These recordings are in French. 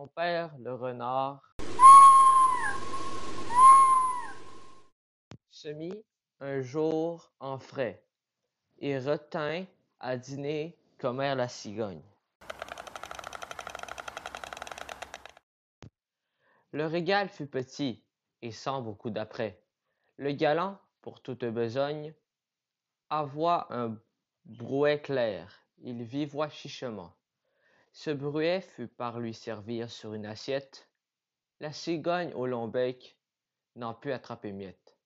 On perd le renard se mit un jour en frais, et retint à dîner commère la cigogne. Le régal fut petit, et sans beaucoup d'apprêt. Le galant, pour toute besogne, avoit un brouet clair, il vivoit chichement. Ce brouet fut par lui servir sur une assiette. La cigogne au long bec n'en put attraper miette,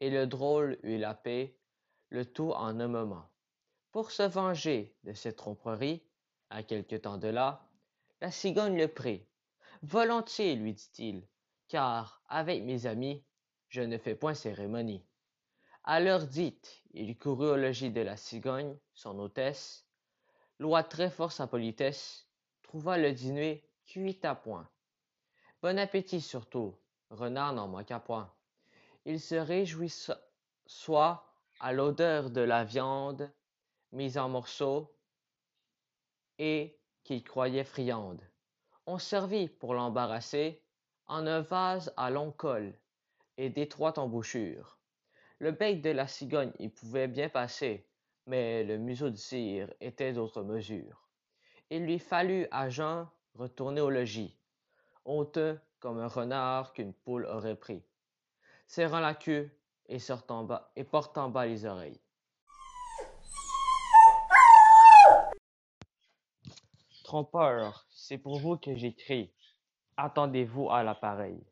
et le drôle eut la paix, le tout en un moment. Pour se venger de cette tromperie, à quelque temps de là, la cigogne le prit. Volontiers, lui dit-il, car, avec mes amis, je ne fais point cérémonie. À l'heure dite, il courut au logis de la cigogne, son hôtesse, loua très fort sa politesse, trouva le dîner cuit à point. Bon appétit surtout, renard n'en manqua point. Il se réjouit soit à l'odeur de la viande mise en morceaux et qu'il croyait friande. On servit, pour l'embarrasser, en un vase à long col et d'étroite embouchure. Le bec de la cigogne y pouvait bien passer, mais le museau du cire était d'autre mesure. Il lui fallut à Jean retourner au logis, honteux comme un renard qu'une poule aurait pris, serrant la queue et, sortant bas, et portant bas les oreilles. Trompeur, c'est pour vous que j'écris. Attendez-vous à l'appareil.